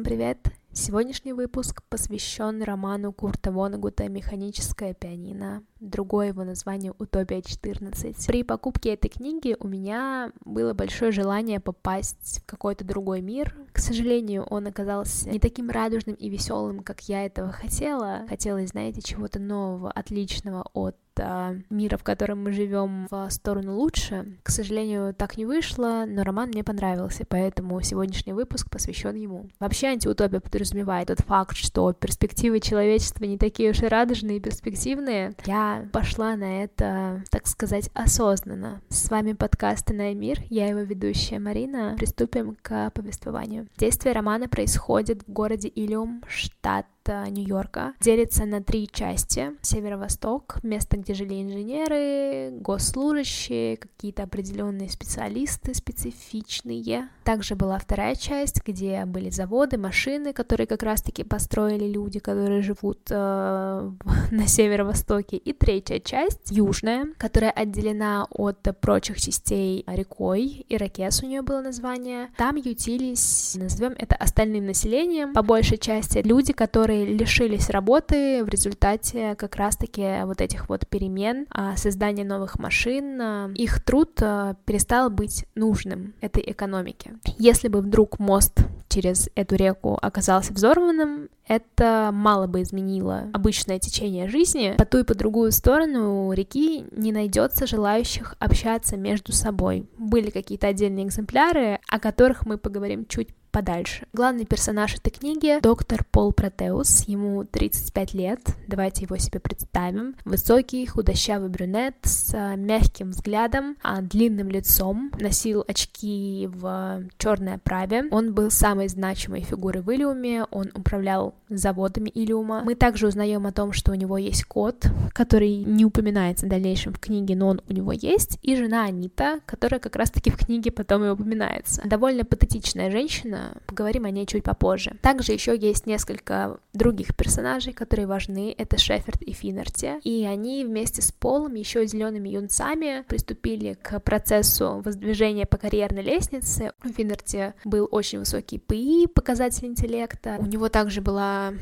Всем привет! Сегодняшний выпуск посвящен роману Курта Вонегута «Механическое пианино». Другое его название «Утопия 14». При покупке этой книги у меня было большое желание попасть в какой-то другой мир. К сожалению, он оказался не таким радужным и веселым, как я этого хотела. Хотелось, знаете, чего-то нового, отличного от мира, в котором мы живем, в сторону лучше. К сожалению, так не вышло, но роман мне понравился, поэтому сегодняшний выпуск посвящен ему. Вообще антиутопия подразумевает тот факт, что перспективы человечества не такие уж и радужные и перспективные. Я пошла на это, так сказать, осознанно. С вами подкаст «Иная мир», я его ведущая Марина. Приступим к повествованию. Действие романа происходит в городе Илиум, штат Нью-Йорка делится на три части. Северо-восток, место, где жили инженеры, госслужащие, какие-то определенные специалисты специфичные. Также была вторая часть, где были заводы, машины, которые как раз-таки построили люди, которые живут э, на северо-востоке. И третья часть, южная, которая отделена от прочих частей рекой, Иракес у нее было название. Там ютились, назовем это остальным населением, по большей части люди, которые которые лишились работы в результате как раз-таки вот этих вот перемен, а, создания новых машин, а, их труд а, перестал быть нужным этой экономике. Если бы вдруг мост через эту реку оказался взорванным, это мало бы изменило обычное течение жизни. По ту и по другую сторону реки не найдется желающих общаться между собой. Были какие-то отдельные экземпляры, о которых мы поговорим чуть подальше. Главный персонаж этой книги — доктор Пол Протеус, ему 35 лет, давайте его себе представим. Высокий, худощавый брюнет с а, мягким взглядом, а, длинным лицом, носил очки в черной оправе. Он был самой значимой фигурой в Илиуме, он управлял заводами Илиума. Мы также узнаем о том, что у него есть кот, который не упоминается в дальнейшем в книге, но он у него есть, и жена Анита, которая как раз-таки в книге потом и упоминается. Довольно патетичная женщина, поговорим о ней чуть попозже. Также еще есть несколько других персонажей, которые важны, это Шеферд и Финнерти, и они вместе с Полом, еще зелеными юнцами, приступили к процессу воздвижения по карьерной лестнице. У Финнерти был очень высокий ПИ, показатель интеллекта, у него также была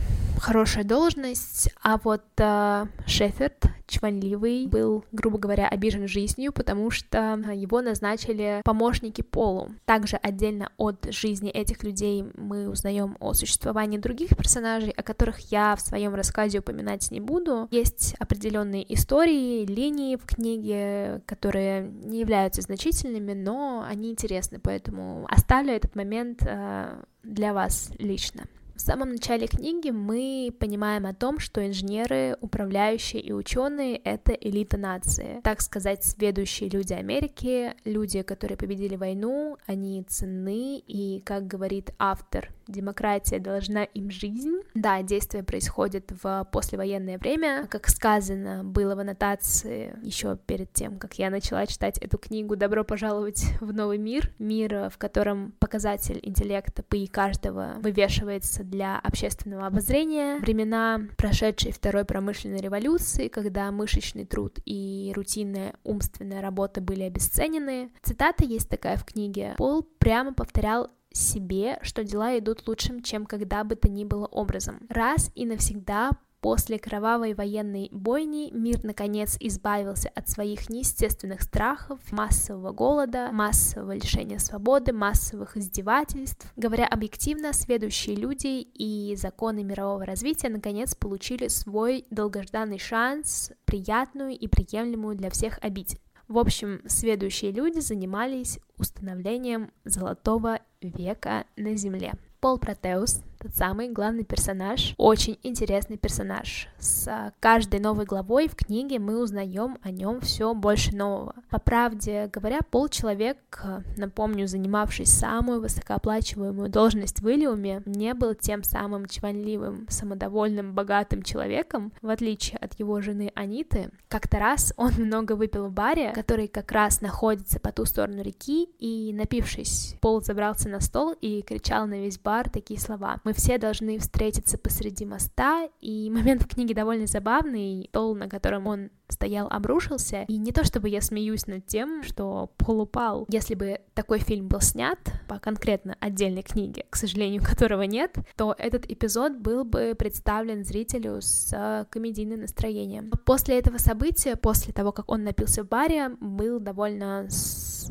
хорошая должность, а вот э, Шеферд чванливый, был, грубо говоря, обижен жизнью, потому что его назначили помощники Полу. Также отдельно от жизни этих людей мы узнаем о существовании других персонажей, о которых я в своем рассказе упоминать не буду. Есть определенные истории, линии в книге, которые не являются значительными, но они интересны, поэтому оставлю этот момент э, для вас лично. В самом начале книги мы понимаем о том, что инженеры, управляющие и ученые — это элита нации. Так сказать, сведущие люди Америки, люди, которые победили войну, они ценны, и, как говорит автор демократия должна им жизнь. Да, действие происходит в послевоенное время. Как сказано было в аннотации еще перед тем, как я начала читать эту книгу «Добро пожаловать в новый мир». Мир, в котором показатель интеллекта ПИ каждого вывешивается для общественного обозрения. Времена прошедшей Второй промышленной революции, когда мышечный труд и рутинная умственная работа были обесценены. Цитата есть такая в книге. Пол прямо повторял себе, что дела идут лучшим, чем когда бы то ни было образом. Раз и навсегда После кровавой военной бойни мир наконец избавился от своих неестественных страхов, массового голода, массового лишения свободы, массовых издевательств. Говоря объективно, следующие люди и законы мирового развития наконец получили свой долгожданный шанс, приятную и приемлемую для всех обитель. В общем, следующие люди занимались установлением золотого века на Земле. Пол Протеус тот самый главный персонаж, очень интересный персонаж. С каждой новой главой в книге мы узнаем о нем все больше нового. По правде говоря, Пол человек, напомню, занимавший самую высокооплачиваемую должность в Иллиуме, не был тем самым чванливым, самодовольным, богатым человеком, в отличие от его жены Аниты. Как-то раз он много выпил в баре, который как раз находится по ту сторону реки, и, напившись, Пол забрался на стол и кричал на весь бар такие слова мы все должны встретиться посреди моста, и момент в книге довольно забавный, стол, на котором он стоял, обрушился, и не то чтобы я смеюсь над тем, что Пол упал. Если бы такой фильм был снят по конкретно отдельной книге, к сожалению, которого нет, то этот эпизод был бы представлен зрителю с комедийным настроением. После этого события, после того, как он напился в баре, был довольно с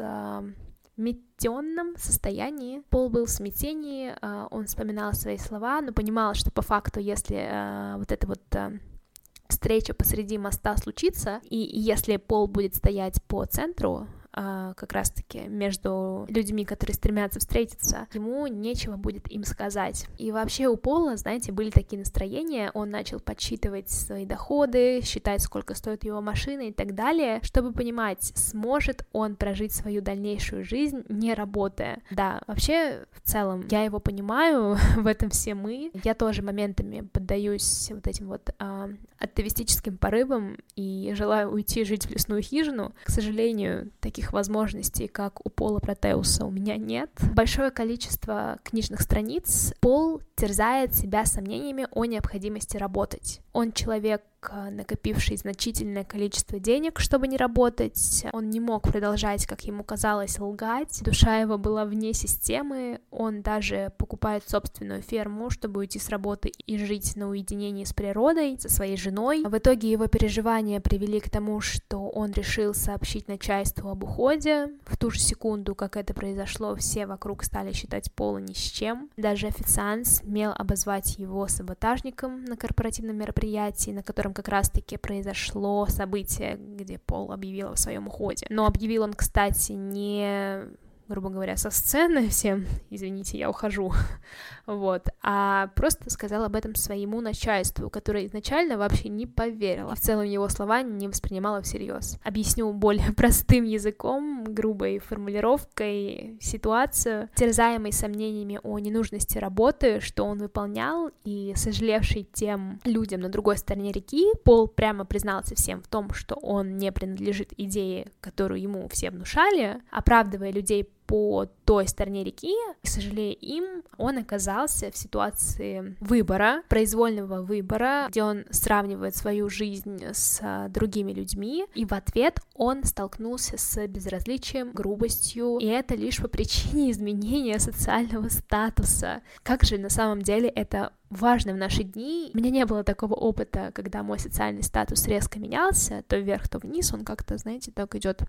сметенном состоянии. Пол был в смятении, а, он вспоминал свои слова, но понимал, что по факту, если а, вот это вот а, встреча посреди моста случится, и если Пол будет стоять по центру, как раз-таки между людьми, которые стремятся встретиться, ему нечего будет им сказать. И вообще у Пола, знаете, были такие настроения, он начал подсчитывать свои доходы, считать, сколько стоит его машина и так далее, чтобы понимать, сможет он прожить свою дальнейшую жизнь, не работая. Да, вообще, в целом, я его понимаю, в этом все мы. Я тоже моментами поддаюсь вот этим вот а, атовистическим порывам и желаю уйти жить в лесную хижину. К сожалению, таких таких возможностей, как у Пола Протеуса, у меня нет. Большое количество книжных страниц. Пол терзает себя сомнениями о необходимости работать. Он человек, накопивший значительное количество денег, чтобы не работать. Он не мог продолжать, как ему казалось, лгать. Душа его была вне системы. Он даже покупает собственную ферму, чтобы уйти с работы и жить на уединении с природой, со своей женой. В итоге его переживания привели к тому, что он решил сообщить начальству об уходе. В ту же секунду, как это произошло, все вокруг стали считать Пола ни с чем. Даже официант смел обозвать его саботажником на корпоративном мероприятии, на котором как раз-таки произошло событие, где Пол объявил о своем уходе. Но объявил он, кстати, не грубо говоря, со сцены всем, извините, я ухожу, вот, а просто сказал об этом своему начальству, которое изначально вообще не поверило, в целом его слова не воспринимала всерьез. Объясню более простым языком, грубой формулировкой ситуацию, терзаемый сомнениями о ненужности работы, что он выполнял, и сожалевший тем людям на другой стороне реки, Пол прямо признался всем в том, что он не принадлежит идее, которую ему все внушали, оправдывая людей по той стороне реки, к сожалению, им он оказался в ситуации выбора, произвольного выбора, где он сравнивает свою жизнь с а, другими людьми, и в ответ он столкнулся с безразличием, грубостью, и это лишь по причине изменения социального статуса. Как же на самом деле это важно в наши дни. У меня не было такого опыта, когда мой социальный статус резко менялся, то вверх, то вниз, он как-то, знаете, так идет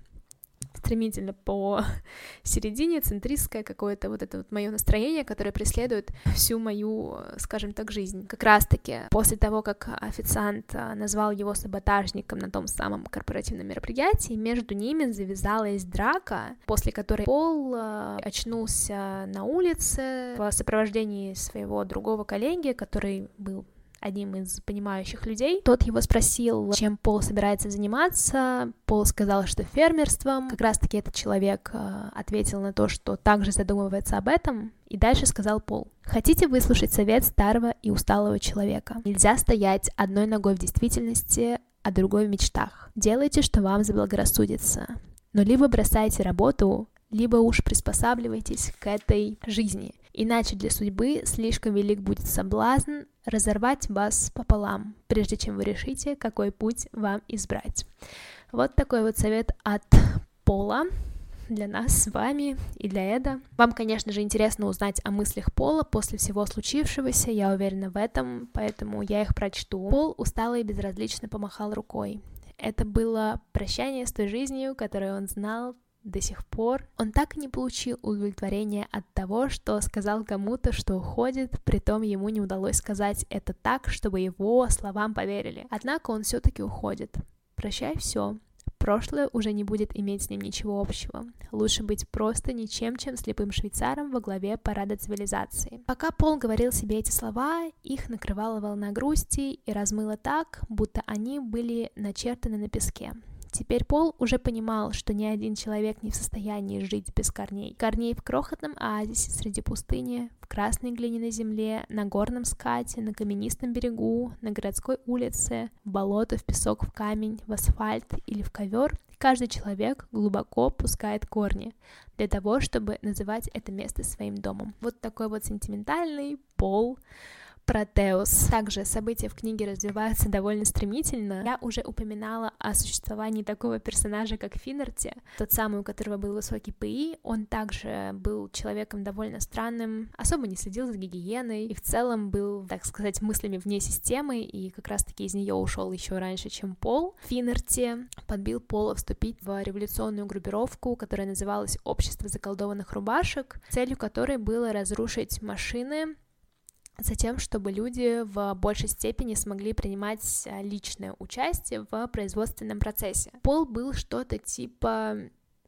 стремительно по середине, центристское какое-то вот это вот мое настроение, которое преследует всю мою, скажем так, жизнь. Как раз-таки после того, как официант а, назвал его саботажником на том самом корпоративном мероприятии, между ними завязалась драка, после которой Пол а, очнулся на улице в сопровождении своего другого коллеги, который был одним из понимающих людей. Тот его спросил, чем Пол собирается заниматься. Пол сказал, что фермерством. Как раз-таки этот человек э, ответил на то, что также задумывается об этом. И дальше сказал Пол. Хотите выслушать совет старого и усталого человека? Нельзя стоять одной ногой в действительности, а другой в мечтах. Делайте, что вам заблагорассудится. Но либо бросайте работу, либо уж приспосабливайтесь к этой жизни. Иначе для судьбы слишком велик будет соблазн разорвать вас пополам, прежде чем вы решите, какой путь вам избрать. Вот такой вот совет от Пола для нас с вами и для Эда. Вам, конечно же, интересно узнать о мыслях Пола после всего случившегося, я уверена в этом, поэтому я их прочту. Пол устало и безразлично помахал рукой. Это было прощание с той жизнью, которую он знал до сих пор. Он так и не получил удовлетворения от того, что сказал кому-то, что уходит, притом ему не удалось сказать это так, чтобы его словам поверили. Однако он все-таки уходит. Прощай все. Прошлое уже не будет иметь с ним ничего общего. Лучше быть просто ничем, чем слепым швейцаром во главе парада цивилизации. Пока Пол говорил себе эти слова, их накрывала волна грусти и размыла так, будто они были начертаны на песке. Теперь Пол уже понимал, что ни один человек не в состоянии жить без корней. Корней в крохотном оазисе среди пустыни, в красной глиняной земле, на горном скате, на каменистом берегу, на городской улице, в болото, в песок, в камень, в асфальт или в ковер, каждый человек глубоко пускает корни для того, чтобы называть это место своим домом. Вот такой вот сентиментальный пол Протеус. Также события в книге развиваются довольно стремительно. Я уже упоминала о существовании такого персонажа, как Финнерти, тот самый, у которого был высокий ПИ. Он также был человеком довольно странным, особо не следил за гигиеной и в целом был, так сказать, мыслями вне системы, и как раз-таки из нее ушел еще раньше, чем Пол. Финнерти подбил Пола вступить в революционную группировку, которая называлась «Общество заколдованных рубашек», целью которой было разрушить машины, Затем, чтобы люди в большей степени смогли принимать а, личное участие в производственном процессе. Пол был что-то типа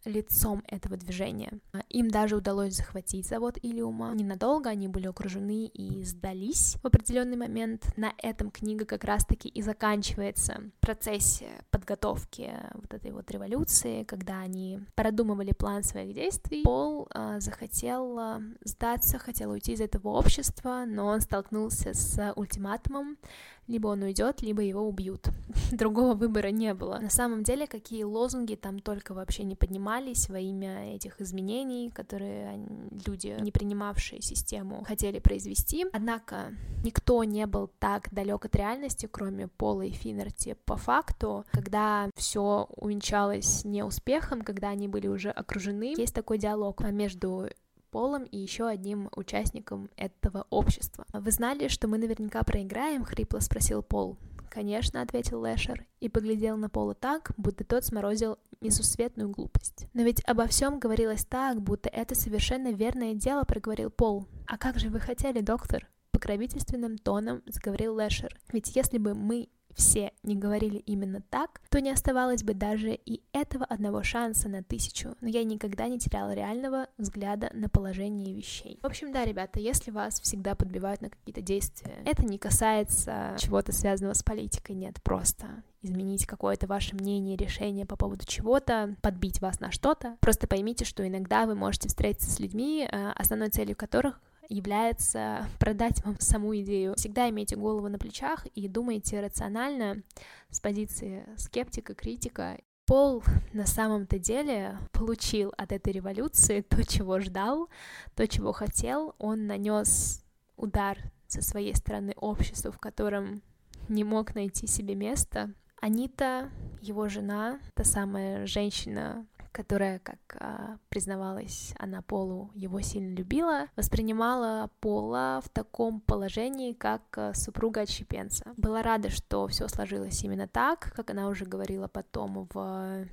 лицом этого движения. Им даже удалось захватить завод Илиума. Ненадолго они были окружены и сдались в определенный момент. На этом книга как раз-таки и заканчивается в процессе подготовки вот этой вот революции, когда они продумывали план своих действий. Пол э, захотел э, сдаться, хотел уйти из этого общества, но он столкнулся с ультиматумом, либо он уйдет, либо его убьют. Другого выбора не было. На самом деле, какие лозунги там только вообще не поднимались во имя этих изменений, которые люди, не принимавшие систему, хотели произвести. Однако никто не был так далек от реальности, кроме Пола и Финнерти. По факту, когда все увенчалось неуспехом, когда они были уже окружены, есть такой диалог между Полом и еще одним участником этого общества. «Вы знали, что мы наверняка проиграем?» — хрипло спросил Пол. «Конечно», — ответил Лэшер, и поглядел на Пола так, будто тот сморозил несусветную глупость. «Но ведь обо всем говорилось так, будто это совершенно верное дело», — проговорил Пол. «А как же вы хотели, доктор?» Покровительственным тоном заговорил Лэшер. «Ведь если бы мы все не говорили именно так, то не оставалось бы даже и этого одного шанса на тысячу, но я никогда не теряла реального взгляда на положение вещей. В общем, да, ребята, если вас всегда подбивают на какие-то действия, это не касается чего-то связанного с политикой, нет, просто изменить какое-то ваше мнение, решение по поводу чего-то, подбить вас на что-то. Просто поймите, что иногда вы можете встретиться с людьми, э, основной целью которых является продать вам саму идею. Всегда имейте голову на плечах и думайте рационально с позиции скептика, критика. Пол на самом-то деле получил от этой революции то, чего ждал, то, чего хотел. Он нанес удар со своей стороны обществу, в котором не мог найти себе места. Анита, его жена, та самая женщина, которая, как а, признавалась она Полу, его сильно любила, воспринимала Пола в таком положении, как а, супруга отщепенца. Была рада, что все сложилось именно так, как она уже говорила потом в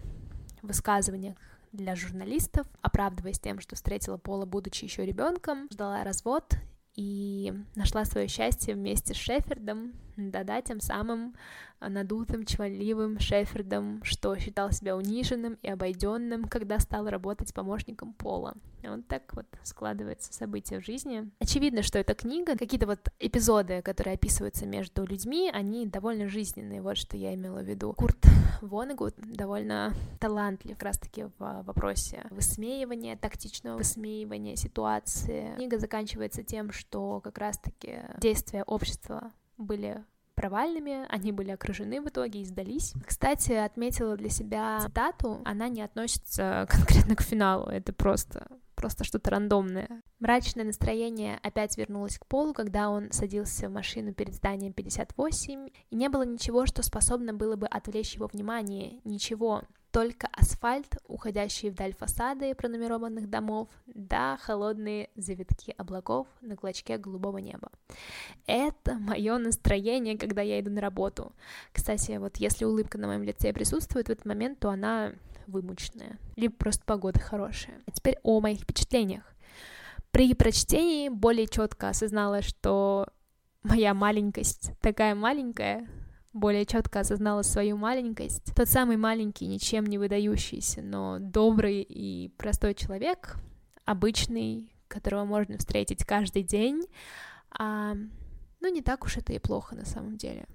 высказываниях для журналистов, оправдываясь тем, что встретила Пола, будучи еще ребенком, ждала развод и нашла свое счастье вместе с Шефердом, да-да, тем самым надутым, чванливым Шефердом, что считал себя униженным и обойденным, когда стал работать помощником Пола. Вот так вот складываются события в жизни. Очевидно, что эта книга, какие-то вот эпизоды, которые описываются между людьми, они довольно жизненные, вот что я имела в виду. Курт Вонегут довольно талантлив как раз-таки в вопросе высмеивания, тактичного высмеивания ситуации. Книга заканчивается тем, что как раз-таки действия общества были провальными, они были окружены в итоге и сдались. Кстати, отметила для себя цитату, она не относится конкретно к финалу, это просто просто что-то рандомное. Мрачное настроение опять вернулось к Полу, когда он садился в машину перед зданием 58, и не было ничего, что способно было бы отвлечь его внимание, ничего только асфальт, уходящие вдаль фасады пронумерованных домов, да холодные завитки облаков на клочке голубого неба. Это мое настроение, когда я иду на работу. Кстати, вот если улыбка на моем лице присутствует в этот момент, то она вымученная, либо просто погода хорошая. А теперь о моих впечатлениях. При прочтении более четко осознала, что моя маленькость такая маленькая, более четко осознала свою маленькость. Тот самый маленький, ничем не выдающийся, но добрый и простой человек, обычный, которого можно встретить каждый день, а, ну, не так уж это и плохо на самом деле.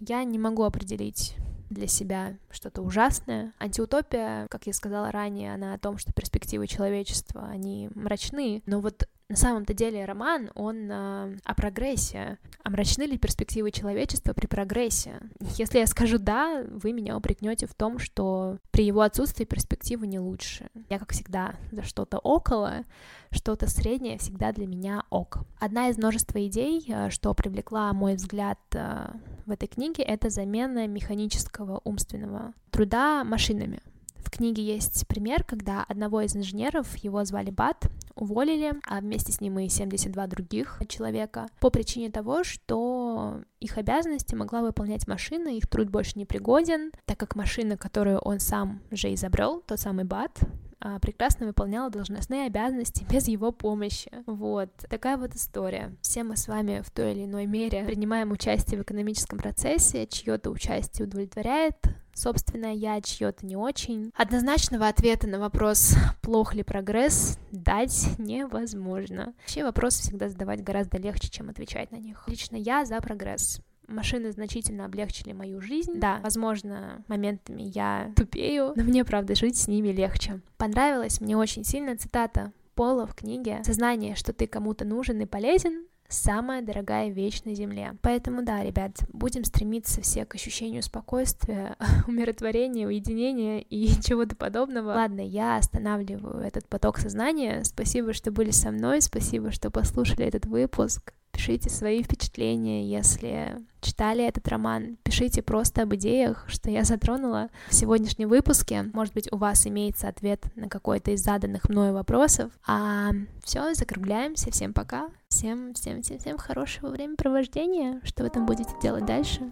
Я не могу определить для себя что-то ужасное. Антиутопия, как я сказала ранее, она о том, что перспективы человечества, они мрачны, но вот на самом-то деле роман, он э, о прогрессе. А мрачны ли перспективы человечества при прогрессе? Если я скажу «да», вы меня упрекнете в том, что при его отсутствии перспективы не лучше. Я, как всегда, за что-то около, что-то среднее всегда для меня ок. Одна из множества идей, э, что привлекла мой взгляд э, в этой книге, это замена механического умственного труда машинами. В книге есть пример, когда одного из инженеров, его звали Бат, уволили, а вместе с ним и 72 других человека, по причине того, что их обязанности могла выполнять машина, их труд больше не пригоден, так как машина, которую он сам же изобрел, тот самый Бат, а, прекрасно выполняла должностные обязанности без его помощи. Вот, такая вот история. Все мы с вами в той или иной мере принимаем участие в экономическом процессе, чье-то участие удовлетворяет собственное я, чье-то не очень. Однозначного ответа на вопрос, плох ли прогресс, дать невозможно. Вообще вопросы всегда задавать гораздо легче, чем отвечать на них. Лично я за прогресс машины значительно облегчили мою жизнь. Да, возможно, моментами я тупею, но мне, правда, жить с ними легче. Понравилась мне очень сильно цитата Пола в книге «Сознание, что ты кому-то нужен и полезен, самая дорогая вещь на Земле. Поэтому да, ребят, будем стремиться все к ощущению спокойствия, умиротворения, уединения и чего-то подобного. Ладно, я останавливаю этот поток сознания. Спасибо, что были со мной, спасибо, что послушали этот выпуск. Пишите свои впечатления, если читали этот роман. Пишите просто об идеях, что я затронула в сегодняшнем выпуске. Может быть, у вас имеется ответ на какой-то из заданных мною вопросов. А все, закругляемся. Всем пока. Всем, всем, всем, всем хорошего времяпровождения. Что вы там будете делать дальше?